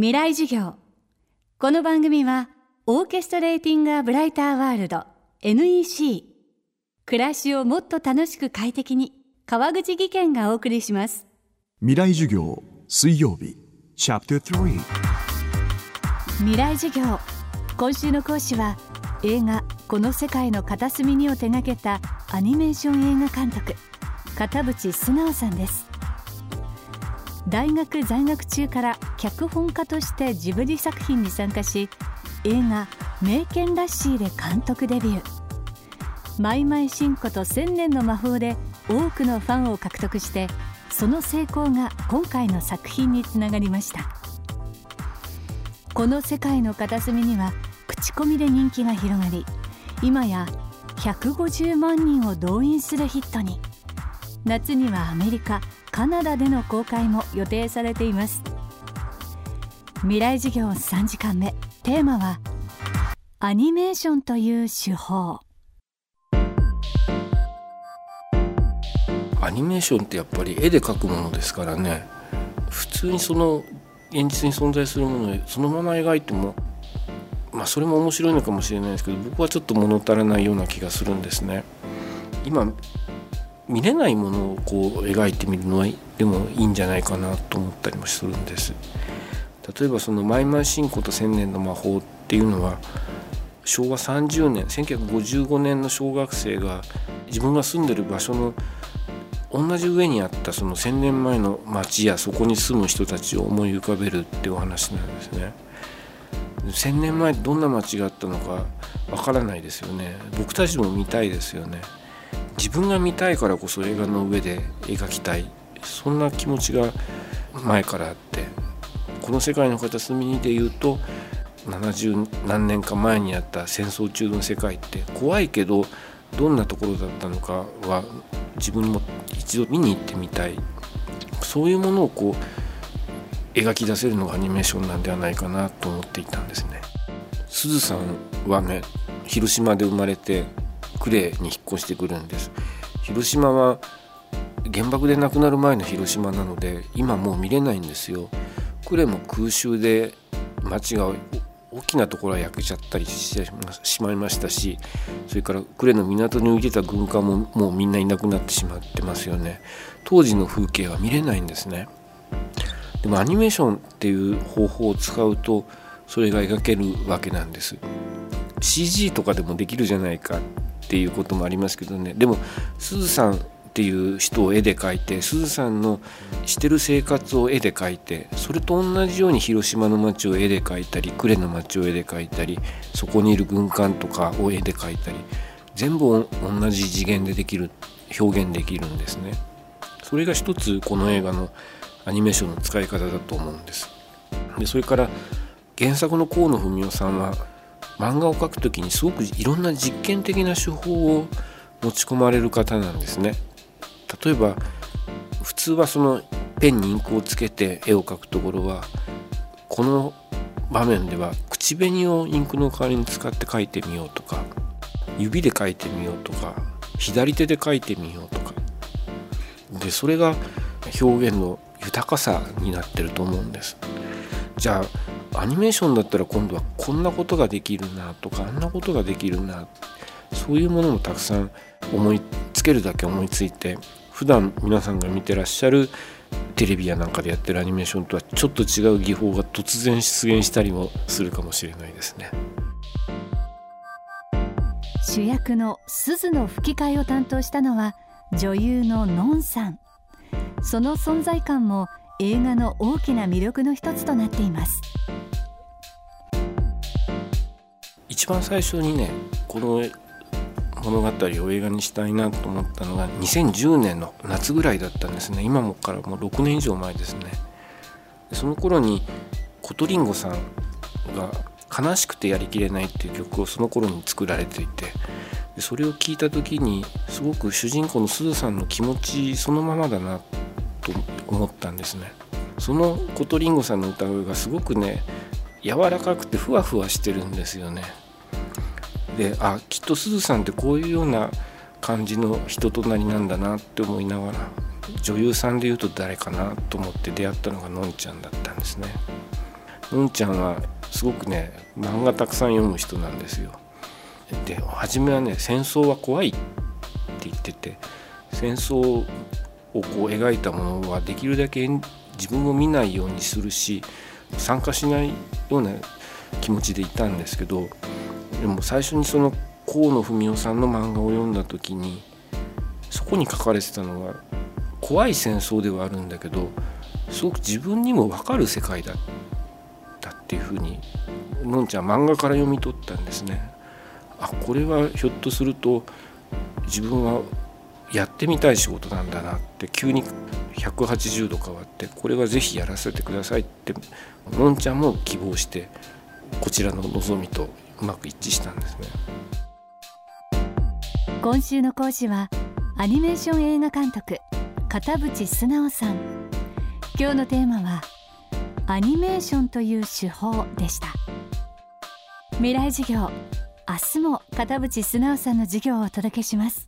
未来授業。この番組はオーケストレーティング・ア・ブライター・ワールド NEC 暮らしをもっと楽しく快適に川口義賢がお送りします。未来授業水曜日。チャプター3未来授業。今週の講師は映画この世界の片隅にを手掛けたアニメーション映画監督片渕素直さんです大学在学中から脚本家としてジブリ作品に参加し映画「名犬ラッシー」で監督デビュー。マイマイシンコと千年の魔法で多くのファンを獲得してその成功が今回の作品につながりました。この世界の片隅には口コミで人気が広がり今や150万人を動員するヒットに。夏にはアメリカカナダでの公開も予定されています。未来授業3時間目。テーマはアニメーションという手法。アニメーションってやっぱり絵で描くものですからね。普通にその現実に存在するものをそのまま描いてもまあそれも面白いのかもしれないですけど僕はちょっと物足らないような気がするんですね。今見れないものをこう描いてみるのはでもいいんじゃないかなと思ったりもするんです例えばその「マイマイ信仰と千年の魔法」っていうのは昭和30年1955年の小学生が自分が住んでる場所の同じ上にあったその1,000年前の町やそこに住む人たちを思い浮かべるってお話なんですね。1,000年前どんな町があったのかわからないですよね。僕たちも見たいですよね。自分が見たいからこそ映画の上で描きたい。そんな気持ちが前からあってこの世界の片隅にで言うと70何年か前にあった戦争中の世界って怖いけどどんなところだったのかは自分も一度見に行ってみたい。そういうものをこう描き出せるのがアニメーションなんではないかなと思っていたんですね。すずさんはね広島で生まれて呉に引っ越してくるんです。広島は原爆で亡くなる前の広島なので今もう見れないんですよ。呉も空襲で町が大きなところは焼けちゃったりしてしまいましたしそれから呉の港に浮いてた軍艦ももうみんないなくなってしまってますよね。当時の風景は見れないんですね。でもアニメーションっていう方法を使うとそれが描けるわけなんです。CG とかでもできるじゃないか。っていうこともありますけどねでもすずさんっていう人を絵で描いてすずさんのしてる生活を絵で描いてそれと同じように広島の街を絵で描いたり呉の街を絵で描いたりそこにいる軍艦とかを絵で描いたり全部同じ次元でできる表現できるんですね。それが一つこの映画のアニメーションの使い方だと思うんです。でそれから原作の河野文雄さんは漫画を描く時にすごくいろんな実験的な手法を持ち込まれる方なんですね。例えば普通はそのペンにインクをつけて絵を描くところはこの場面では口紅をインクの代わりに使って描いてみようとか指で描いてみようとか左手で描いてみようとかでそれが表現の豊かさになってると思うんです。じゃあアニメーションだったら今度はこんなことができるなとかあんなことができるなそういうものもたくさん思いつけるだけ思いついて普段皆さんが見てらっしゃるテレビやなんかでやってるアニメーションとはちょっと違う技法が突然出現したりもするかもしれないですね。主役の鈴の吹き替えを担当したのは女優ののんさん。その存在感も映画の大きな魅力の一つとなっています。一番最初にねこの物語を映画にしたいなと思ったのが2010年の夏ぐらいだったんですね。今もからもう6年以上前ですね。その頃にコトリンゴさんが「悲しくてやりきれない」っていう曲をその頃に作られていてそれを聞いた時にすごく主人公のすずさんの気持ちそのままだなと思ったんですね。そのコトリンゴさんの歌声がすごくね柔らかくてふわふわしてるんですよね。であきっとすずさんってこういうような感じの人となりなんだなって思いながら女優さんでいうと誰かなと思って出会ったのがのんちゃんだったんですね。のんちゃんはすごくね漫画たくさん読む人なんですよ。で初めはね戦争は怖いって言ってて戦争をこう描いたものはできるだけ自分も見ないようにするし参加しないような気持ちでいたんですけどでも最初にその河野文雄さんの漫画を読んだ時にそこに書かれてたのは怖い戦争ではあるんだけどすごく自分にも分かる世界だったっていうふうにのんちゃん漫画から読み取ったんですね。あこれはひょっとすると自分はやってみたい仕事なんだなって急に180度変わってこれはぜひやらせてくださいってのんちゃんも希望してこちらの望みとうまく一致したんですね。今週の講師はアニメーション映画監督片渕素直さん。今日のテーマはアニメーションという手法でした。未来授業明日も片渕素直さんの授業をお届けします。